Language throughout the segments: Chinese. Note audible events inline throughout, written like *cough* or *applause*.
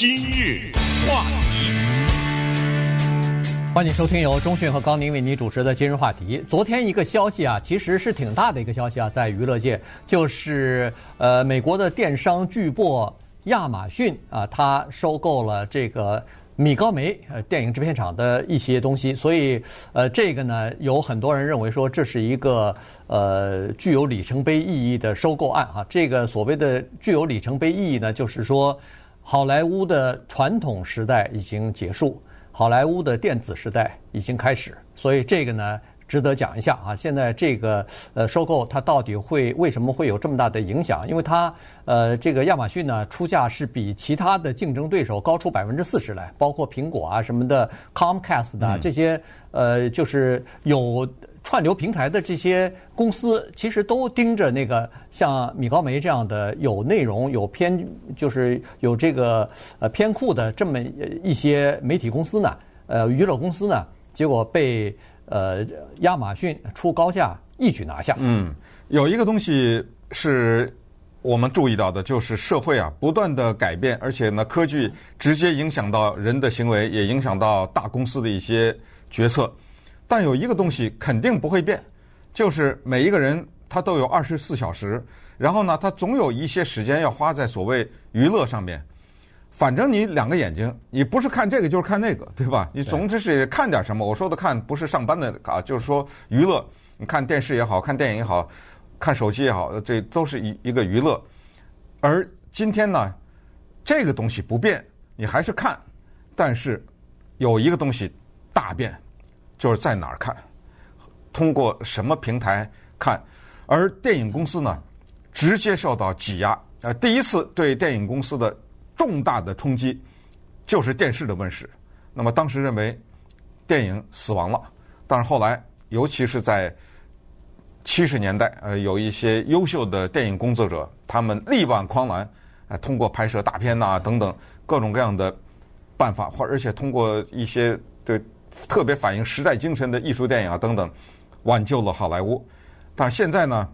今日话题，欢迎收听由中讯和高宁为你主持的今日话题。昨天一个消息啊，其实是挺大的一个消息啊，在娱乐界，就是呃，美国的电商巨擘亚马逊啊，它收购了这个。米高梅呃，电影制片厂的一些东西，所以呃，这个呢，有很多人认为说这是一个呃具有里程碑意义的收购案啊。这个所谓的具有里程碑意义呢，就是说好莱坞的传统时代已经结束，好莱坞的电子时代已经开始，所以这个呢。值得讲一下啊！现在这个呃收购它到底会为什么会有这么大的影响？因为它呃这个亚马逊呢出价是比其他的竞争对手高出百分之四十来，包括苹果啊什么的，Comcast 的这些呃就是有串流平台的这些公司，其实都盯着那个像米高梅这样的有内容、有偏就是有这个呃偏酷的这么一些媒体公司呢，呃娱乐公司呢，结果被。呃，亚马逊出高价一举拿下。嗯，有一个东西是我们注意到的，就是社会啊不断的改变，而且呢，科技直接影响到人的行为，也影响到大公司的一些决策。但有一个东西肯定不会变，就是每一个人他都有二十四小时，然后呢，他总有一些时间要花在所谓娱乐上面。反正你两个眼睛，你不是看这个就是看那个，对吧？你总之是看点什么。我说的看不是上班的啊，就是说娱乐。你看电视也好看电影也好，看手机也好，这都是一一个娱乐。而今天呢，这个东西不变，你还是看，但是有一个东西大变，就是在哪儿看，通过什么平台看。而电影公司呢，直接受到挤压。呃，第一次对电影公司的。重大的冲击就是电视的问世。那么当时认为电影死亡了，但是后来，尤其是在七十年代，呃，有一些优秀的电影工作者，他们力挽狂澜，呃，通过拍摄大片呐、等等各种各样的办法，或而且通过一些对特别反映时代精神的艺术电影啊等等，挽救了好莱坞。但是现在呢，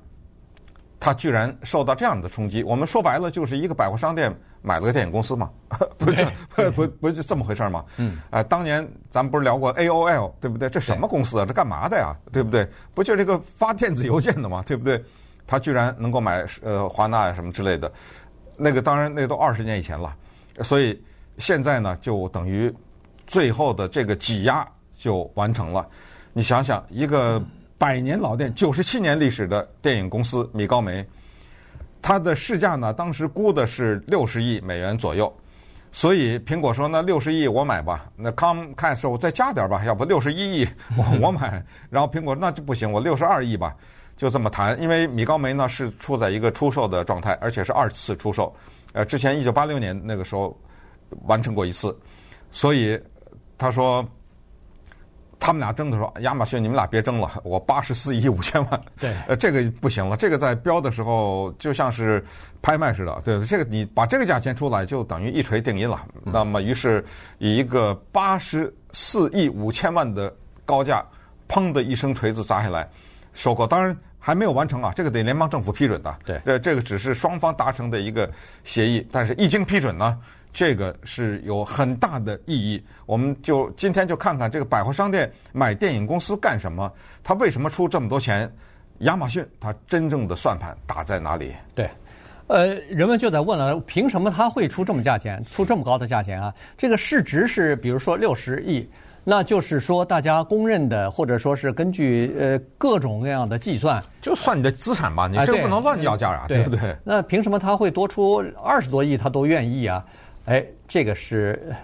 他居然受到这样的冲击。我们说白了，就是一个百货商店。买了个电影公司嘛，*laughs* 不就 *laughs* 不不不就这么回事吗？嗯，啊，当年咱们不是聊过 AOL 对不对？这什么公司啊？这干嘛的呀？对不对？不就这个发电子邮件的嘛？对不对？他居然能够买呃华纳呀什么之类的，那个当然那个都二十年以前了，所以现在呢就等于最后的这个挤压就完成了。你想想，一个百年老店、九十七年历史的电影公司米高梅。它的市价呢，当时估的是六十亿美元左右，所以苹果说：“那六十亿我买吧。”那 Comcast 说：“我再加点吧，要不六十一亿我 *laughs* 我买。”然后苹果那就不行，我六十二亿吧，就这么谈。因为米高梅呢是处在一个出售的状态，而且是二次出售。呃，之前一九八六年那个时候完成过一次，所以他说。他们俩争的时候，亚马逊，你们俩别争了，我八十四亿五千万。对，呃，这个不行了，这个在标的时候就像是拍卖似的，对，这个你把这个价钱出来，就等于一锤定音了。嗯、那么，于是以一个八十四亿五千万的高价，砰的一声锤子砸下来，收购。当然还没有完成啊，这个得联邦政府批准的。对，这这个只是双方达成的一个协议，但是一经批准呢。这个是有很大的意义，我们就今天就看看这个百货商店买电影公司干什么？他为什么出这么多钱？亚马逊他真正的算盘打在哪里？对，呃，人们就在问了，凭什么他会出这么价钱，出这么高的价钱啊？这个市值是比如说六十亿，那就是说大家公认的，或者说是根据呃各种各样的计算，就算你的资产吧，你这个不能乱要价啊，对，对不对？那凭什么他会多出二十多亿，他都愿意啊？哎，这个是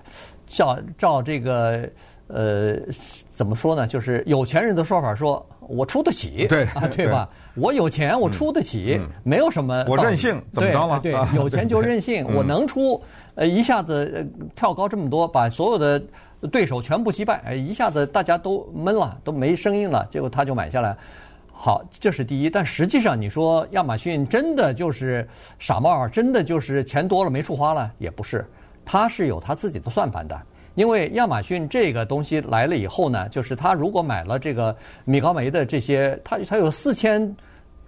照照这个呃，怎么说呢？就是有钱人的说法说，说我出得起，对啊，对吧？对我有钱，我出得起，嗯、没有什么。我任性，怎么着了？对，有钱就任性，我能出，呃，一下子跳高这么多，把所有的对手全部击败，哎，一下子大家都闷了，都没声音了，结果他就买下来。好，这是第一，但实际上你说亚马逊真的就是傻帽，真的就是钱多了没处花了，也不是，他是有他自己的算盘的。因为亚马逊这个东西来了以后呢，就是他如果买了这个米高梅的这些，他他有四千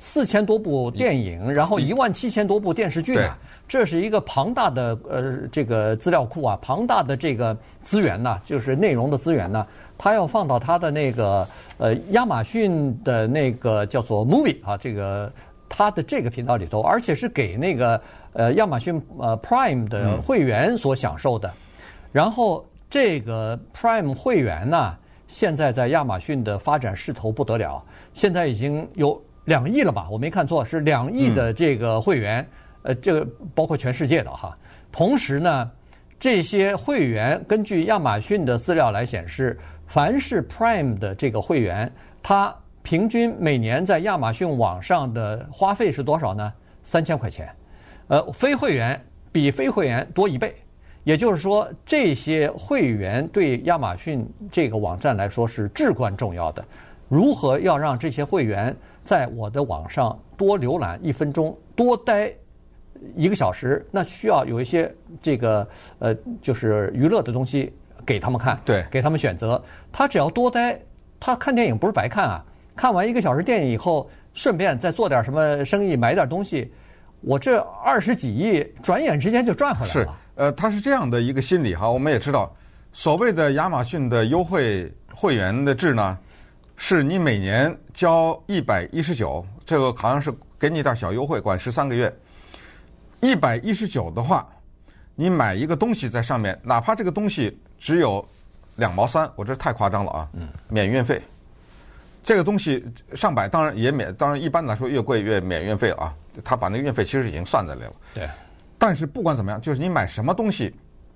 四千多部电影，然后一万七千多部电视剧啊，这是一个庞大的呃这个资料库啊，庞大的这个资源呐，就是内容的资源呢，它要放到它的那个呃亚马逊的那个叫做 Movie 啊，这个它的这个频道里头，而且是给那个呃亚马逊呃 Prime 的会员所享受的，然后这个 Prime 会员呢，现在在亚马逊的发展势头不得了，现在已经有。两亿了吧？我没看错，是两亿的这个会员，嗯、呃，这个包括全世界的哈。同时呢，这些会员根据亚马逊的资料来显示，凡是 Prime 的这个会员，他平均每年在亚马逊网上的花费是多少呢？三千块钱。呃，非会员比非会员多一倍。也就是说，这些会员对亚马逊这个网站来说是至关重要的。如何要让这些会员在我的网上多浏览一分钟，多待一个小时？那需要有一些这个呃，就是娱乐的东西给他们看，对，给他们选择。他只要多待，他看电影不是白看啊！看完一个小时电影以后，顺便再做点什么生意，买点东西，我这二十几亿转眼之间就赚回来了。是，呃，他是这样的一个心理哈。我们也知道，所谓的亚马逊的优惠会员的制呢。是你每年交一百一十九，这个好像是给你点小优惠，管十三个月。一百一十九的话，你买一个东西在上面，哪怕这个东西只有两毛三，我这太夸张了啊！免运费。这个东西上百，当然也免，当然一般来说越贵越免运费啊。他把那个运费其实已经算在里了。对。但是不管怎么样，就是你买什么东西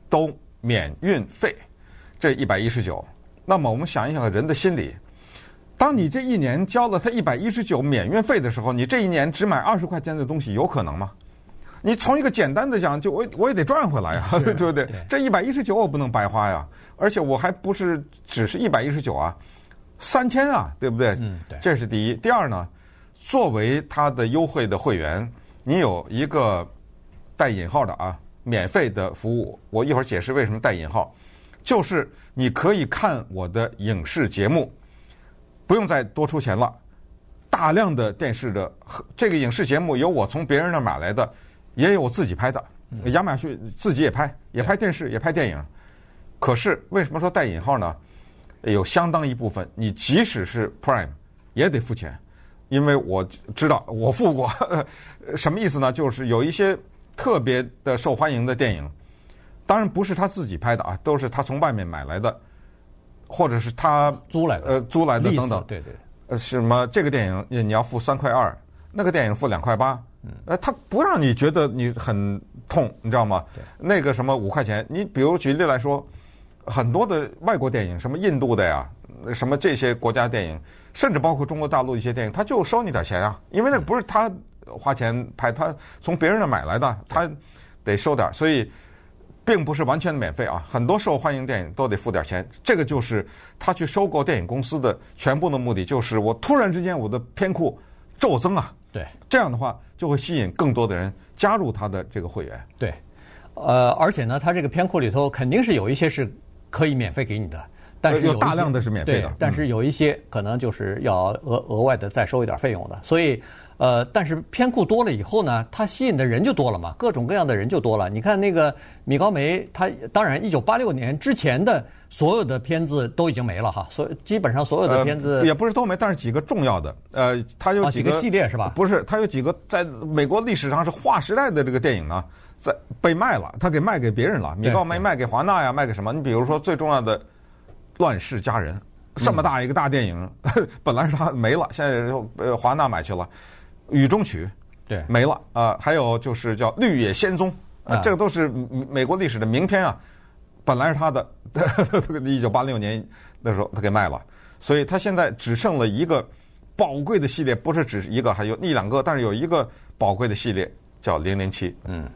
都免运费，这一百一十九。那么我们想一想人的心理。当你这一年交了他一百一十九免运费的时候，你这一年只买二十块钱的东西，有可能吗？你从一个简单的讲，就我我也得赚回来呀，*laughs* 对不对？这一百一十九我不能白花呀，而且我还不是只是一百一十九啊，三千啊，对不对？嗯，对。这是第一。第二呢，作为他的优惠的会员，你有一个带引号的啊免费的服务，我一会儿解释为什么带引号，就是你可以看我的影视节目。不用再多出钱了，大量的电视的这个影视节目有我从别人那买来的，也有我自己拍的。亚马逊自己也拍，也拍电视，也拍电影。可是为什么说带引号呢？有相当一部分，你即使是 Prime 也得付钱，因为我知道我付过。*laughs* 什么意思呢？就是有一些特别的受欢迎的电影，当然不是他自己拍的啊，都是他从外面买来的。或者是他租来的，呃，租来的等等，对对，呃，什么这个电影你要付三块二，那个电影付两块八，呃，他不让你觉得你很痛，你知道吗？那个什么五块钱，你比如举例来说，很多的外国电影，什么印度的呀，什么这些国家电影，甚至包括中国大陆一些电影，他就收你点钱啊，因为那个不是他花钱拍，他从别人那买来的，他得收点，所以。并不是完全免费啊，很多受欢迎电影都得付点钱。这个就是他去收购电影公司的全部的目的，就是我突然之间我的片库骤增啊。对，这样的话就会吸引更多的人加入他的这个会员。对，呃，而且呢，他这个片库里头肯定是有一些是可以免费给你的，但是有，有大量的是免费的，但是有一些可能就是要额额外的再收一点费用的，所以。呃，但是片库多了以后呢，它吸引的人就多了嘛，各种各样的人就多了。你看那个米高梅，他当然一九八六年之前的所有的片子都已经没了哈，所以基本上所有的片子、呃、也不是都没，但是几个重要的，呃，它有几个，系列是吧？不是，它有几个在美国历史上是划时代的这个电影呢，在被卖了，他给卖给别人了。米高梅卖给华纳呀，卖给什么？你比如说最重要的《乱世佳人》，这么大一个大电影，嗯、*laughs* 本来是他没了，现在又呃华纳买去了。雨中曲，对，没了啊、呃！还有就是叫《绿野仙踪》呃，这个都是美国历史的名篇啊。本来是他的，*laughs* 一九八六年那时候他给卖了，所以他现在只剩了一个宝贵的系列，不是只是一个，还有一两个，但是有一个宝贵的系列叫《零零七》。嗯，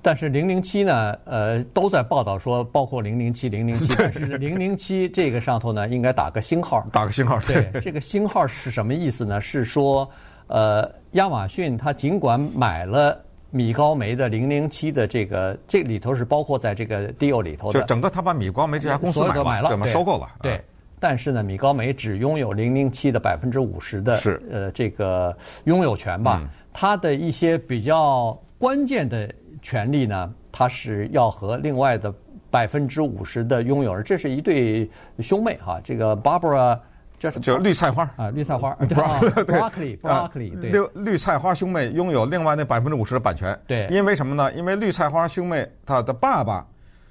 但是《零零七》呢，呃，都在报道说，包括《零零七》、*laughs*《零零七》，但是《零零七》这个上头呢，应该打个星号，打个星号。对，这个星号是什么意思呢？是说。呃，亚马逊它尽管买了米高梅的零零七的这个，这里头是包括在这个 deal 里头的，就整个他把米高梅这家公司买了，买了，怎么收购了？对，但是呢，米高梅只拥有零零七的百分之五十的是呃这个拥有权吧。嗯它的一些比较关键的权利呢，它是要和另外的百分之五十的拥有人，这是一对兄妹哈。这个 Barbara 叫什么？就绿菜花啊，绿菜花，*laughs* *laughs* 对吧？Broccoli，Broccoli，对。绿绿菜花兄妹拥有另外那百分之五十的版权。对，因为什么呢？因为绿菜花兄妹他的爸爸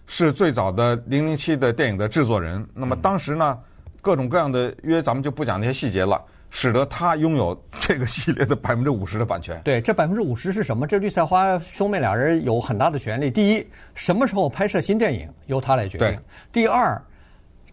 是最早的零零七的电影的制作人。那么当时呢，各种各样的约，咱们就不讲那些细节了。使得他拥有这个系列的百分之五十的版权。对，这百分之五十是什么？这绿菜花兄妹俩人有很大的权利。第一，什么时候拍摄新电影由他来决定。对。第二，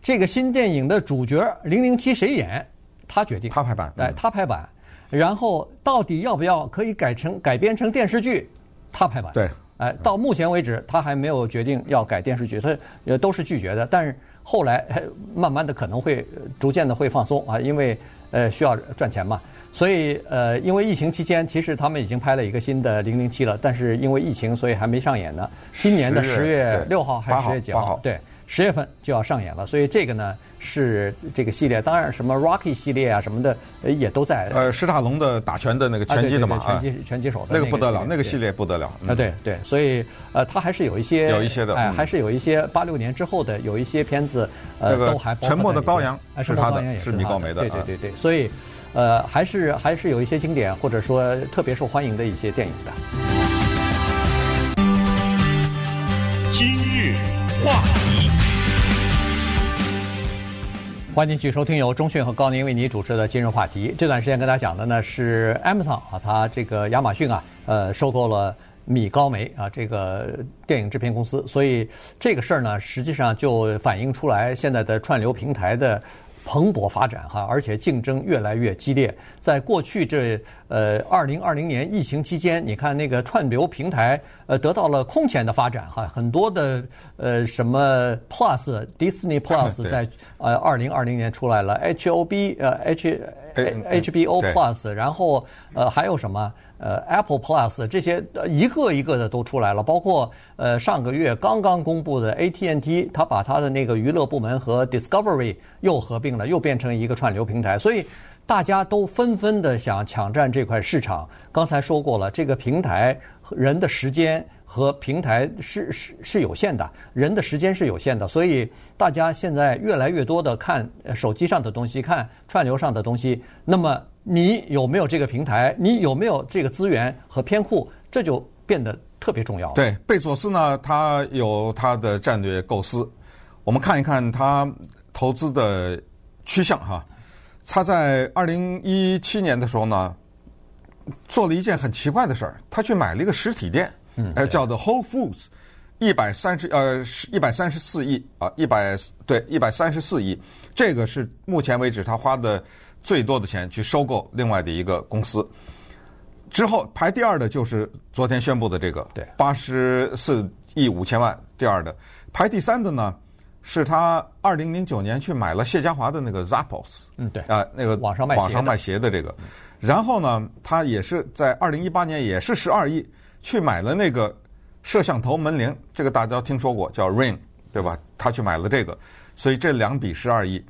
这个新电影的主角零零七谁演，他决定。他拍板。哎，他拍板。然后到底要不要可以改成改编成电视剧，他拍板。对。哎，到目前为止他还没有决定要改电视剧，他也都是拒绝的。但是后来 *laughs* 慢慢的可能会逐渐的会放松啊，因为。呃，需要赚钱嘛，所以呃，因为疫情期间，其实他们已经拍了一个新的《零零七》了，但是因为疫情，所以还没上演呢。今年的十月六号还是十月几号？对，十月份就要上演了。所以这个呢是这个系列，当然什么 Rocky 系列啊什么的也都在。呃，史塔龙的打拳的那个拳击的嘛，拳击拳击手的那个不得了，那个系列不得了啊！对对，所以呃，他还是有一些有一些的，哎，还是有一些八六年之后的有一些片子，呃，都还沉默的羔羊是他的，是米高梅的，对对对对，所以呃，还是还是有一些经典或者说特别受欢迎的一些电影的。今日话欢迎继续收听由中讯和高宁为你主持的今日话题。这段时间跟大家讲的呢是 Amazon 啊，它这个亚马逊啊，呃，收购了米高梅啊这个电影制片公司，所以这个事儿呢，实际上就反映出来现在的串流平台的蓬勃发展哈，而且竞争越来越激烈。在过去这呃二零二零年疫情期间，你看那个串流平台呃得到了空前的发展哈，很多的呃什么 Plus *laughs* Disney Plus 在呃二零二零年出来了，HOB 呃 H HBO Plus，然后呃还有什么呃 Apple Plus 这些一个一个的都出来了，包括呃上个月刚刚公布的 AT&T，它把它的那个娱乐部门和 Discovery 又合并了，又变成一个串流平台，所以。大家都纷纷的想抢占这块市场。刚才说过了，这个平台人的时间和平台是是是有限的，人的时间是有限的，所以大家现在越来越多的看手机上的东西，看串流上的东西。那么你有没有这个平台？你有没有这个资源和偏库？这就变得特别重要。对，贝佐斯呢，他有他的战略构思。我们看一看他投资的趋向哈。他在二零一七年的时候呢，做了一件很奇怪的事儿，他去买了一个实体店，呃，叫做 Whole Foods，一百三十呃一百三十四亿啊，一百对一百三十四亿，这个是目前为止他花的最多的钱去收购另外的一个公司。之后排第二的就是昨天宣布的这个，对，八十四亿五千万，第二的。排第三的呢。是他二零零九年去买了谢家华的那个 Zappos，嗯对。啊那个网上卖网上卖鞋的这个，然后呢，他也是在二零一八年也是十二亿去买了那个摄像头门铃，这个大家都听说过叫 Ring 对吧？他去买了这个，所以这两笔十二亿，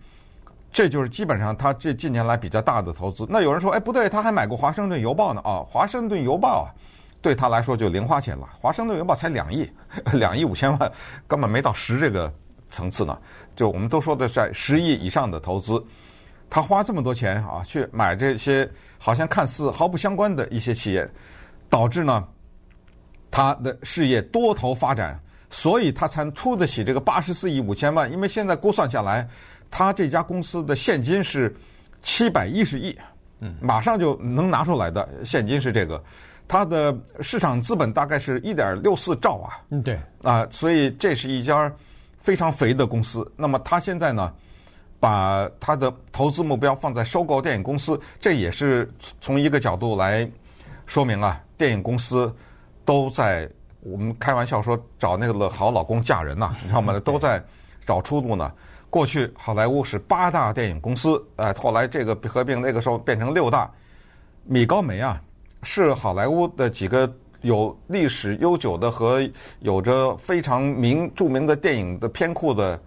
这就是基本上他这近年来比较大的投资。那有人说，哎不对，他还买过华盛顿邮报呢啊，华盛顿邮报啊，对他来说就零花钱了，华盛顿邮报才两亿，两亿五千万，根本没到十这个。层次呢，就我们都说的在十亿以上的投资，他花这么多钱啊，去买这些好像看似毫不相关的一些企业，导致呢，他的事业多头发展，所以他才出得起这个八十四亿五千万。因为现在估算下来，他这家公司的现金是七百一十亿，嗯，马上就能拿出来的现金是这个，他的市场资本大概是一点六四兆啊，嗯，对，啊，所以这是一家。非常肥的公司，那么他现在呢，把他的投资目标放在收购电影公司，这也是从一个角度来说明啊，电影公司都在我们开玩笑说找那个好老公嫁人呐、啊，*laughs* 你知道吗？都在找出路呢。过去好莱坞是八大电影公司，呃，后来这个合并，那个时候变成六大。米高梅啊，是好莱坞的几个。有历史悠久的和有着非常名著名的电影的片库的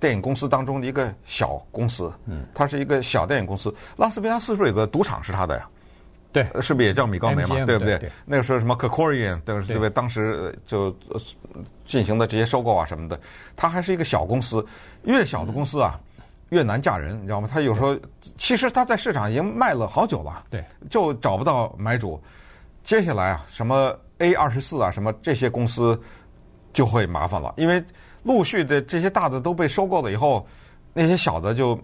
电影公司当中的一个小公司，嗯，它是一个小电影公司。拉斯维加斯是不是有个赌场是他的呀？对，是不是也叫米高梅嘛？MGM, 对不对？那个时候什么 Kerkorian，对不对？当时就进行的这些收购啊什么的，它还是一个小公司。越小的公司啊，越难嫁人，你知道吗？它有时候其实它在市场已经卖了好久了，对，就找不到买主。接下来啊，什么 A 二十四啊，什么这些公司就会麻烦了，因为陆续的这些大的都被收购了以后，那些小的就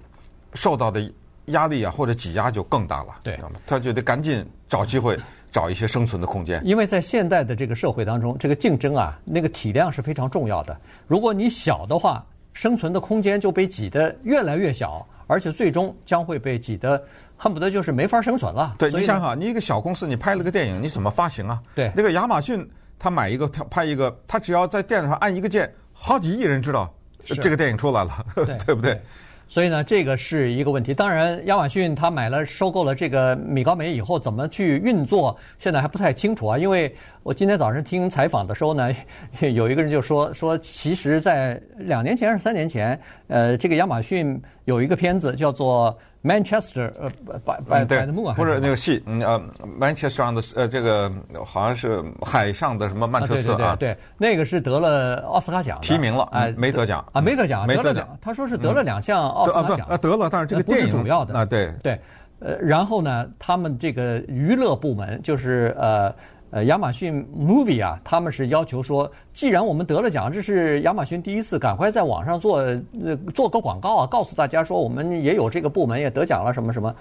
受到的压力啊或者挤压就更大了，对，他就得赶紧找机会，找一些生存的空间。因为在现代的这个社会当中，这个竞争啊，那个体量是非常重要的。如果你小的话，生存的空间就被挤得越来越小，而且最终将会被挤得恨不得就是没法生存了。对，你想想，你一个小公司，你拍了个电影，你怎么发行啊？对，那个亚马逊他买一个，他拍一个，他只要在电脑上按一个键，好几亿人知道这个电影出来了，对，*laughs* 对不对？对所以呢，这个是一个问题。当然，亚马逊他买了、收购了这个米高梅以后，怎么去运作，现在还不太清楚啊。因为我今天早上听采访的时候呢，有一个人就说 *laughs* 说，其实，在两年前还是三年前，呃，这个亚马逊有一个片子叫做。Manchester 呃 by the moon 不是那个戏，嗯呃，Manchester 上的呃这个好像是海上的什么曼彻斯特啊，对，那个是得了奥斯卡奖，提名了，哎，没得奖啊，没得奖，没得奖，他说是得了两项奥斯卡奖，啊得了，但是这个电影主要的啊，对对，呃，然后呢，他们这个娱乐部门就是呃。呃，亚马逊 Movie 啊，他们是要求说，既然我们得了奖，这是亚马逊第一次，赶快在网上做呃做个广告啊，告诉大家说我们也有这个部门也得奖了什么什么。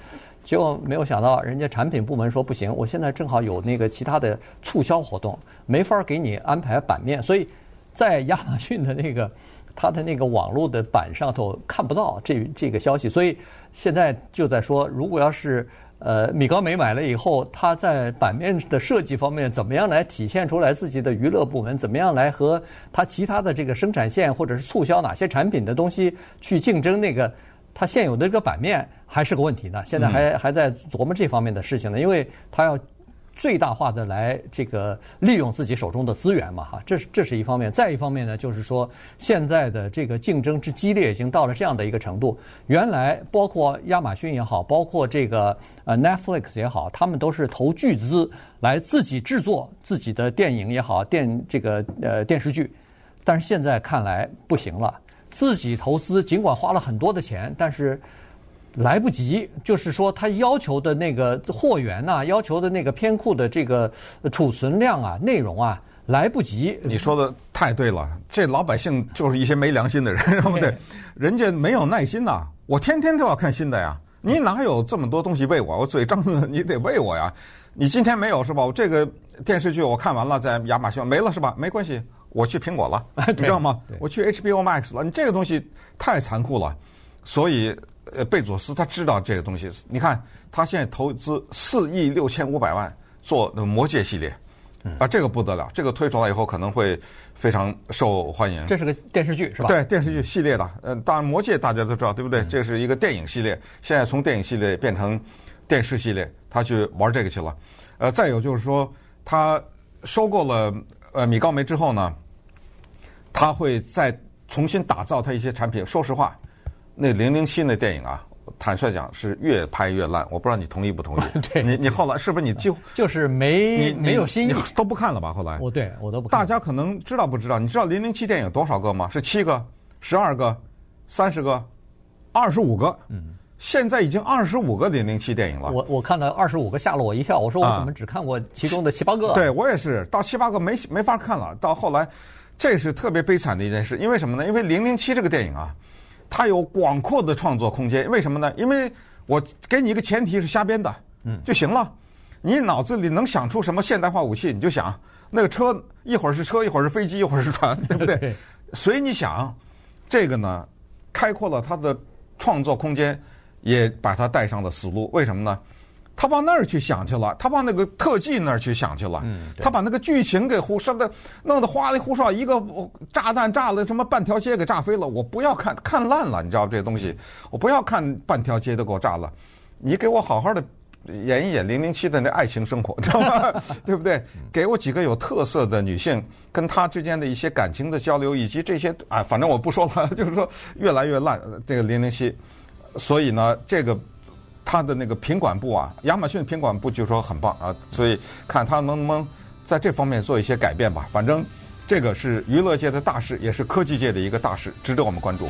结果没有想到，人家产品部门说不行，我现在正好有那个其他的促销活动，没法给你安排版面，所以在亚马逊的那个他的那个网络的版上头看不到这这个消息，所以现在就在说，如果要是。呃，米高梅买了以后，它在版面的设计方面怎么样来体现出来自己的娱乐部门？怎么样来和它其他的这个生产线或者是促销哪些产品的东西去竞争？那个它现有的这个版面还是个问题呢。现在还还在琢磨这方面的事情呢，因为它要。最大化的来这个利用自己手中的资源嘛，哈，这是这是一方面。再一方面呢，就是说现在的这个竞争之激烈已经到了这样的一个程度。原来包括亚马逊也好，包括这个呃 Netflix 也好，他们都是投巨资来自己制作自己的电影也好，电这个呃电视剧。但是现在看来不行了，自己投资尽管花了很多的钱，但是。来不及，就是说他要求的那个货源呐，要求的那个片库的这个储存量啊，内容啊，来不及。你说的太对了，这老百姓就是一些没良心的人，对 *laughs* 不对？人家没有耐心呐，我天天都要看新的呀。你哪有这么多东西喂我？我嘴张着，你得喂我呀。你今天没有是吧？我这个电视剧我看完了，在亚马逊没了是吧？没关系，我去苹果了，你知道吗？*laughs* 我去 HBO Max 了。你这个东西太残酷了，所以。呃，贝佐斯他知道这个东西。你看，他现在投资四亿六千五百万做那《魔戒》系列，啊，这个不得了，这个推出来以后可能会非常受欢迎。这是个电视剧是吧？对，电视剧系列的。呃，当然《魔戒》大家都知道，对不对？这是一个电影系列，现在从电影系列变成电视系列，他去玩这个去了。呃，再有就是说，他收购了呃米高梅之后呢，他会再重新打造他一些产品。说实话。那零零七那电影啊，坦率讲是越拍越烂。我不知道你同意不同意？*laughs* 对，你你后来是不是你就 *laughs* 就是没你没有新意都不看了吧？后来我对我都不看。大家可能知道不知道？你知道零零七电影多少个吗？是七个、十二个、三十个、二十五个。嗯，现在已经二十五个零零七电影了。我我看到二十五个吓了我一跳，我说我怎么只看过其中的七八个？啊？对我也是，到七八个没没法看了。到后来，这是特别悲惨的一件事，因为什么呢？因为零零七这个电影啊。它有广阔的创作空间，为什么呢？因为我给你一个前提是瞎编的，嗯，就行了。你脑子里能想出什么现代化武器，你就想那个车，一会儿是车，一会儿是飞机，一会儿是船，*laughs* 对不对？所以你想，这个呢，开阔了它的创作空间，也把它带上了死路。为什么呢？他往那儿去想去了，他往那个特技那儿去想去了，嗯、他把那个剧情给胡说的，弄得花里胡哨，一个炸弹炸了，什么半条街给炸飞了，我不要看看烂了，你知道这东西，我不要看半条街都给我炸了，你给我好好的演一演零零七的那爱情生活，知道吗？*laughs* 对不对？给我几个有特色的女性，跟她之间的一些感情的交流，以及这些啊，反正我不说了，就是说越来越烂。这个零零七，所以呢，这个他的那个品管部啊，亚马逊品管部就说很棒啊，所以看他能不能在这方面做一些改变吧。反正这个是娱乐界的大事，也是科技界的一个大事，值得我们关注。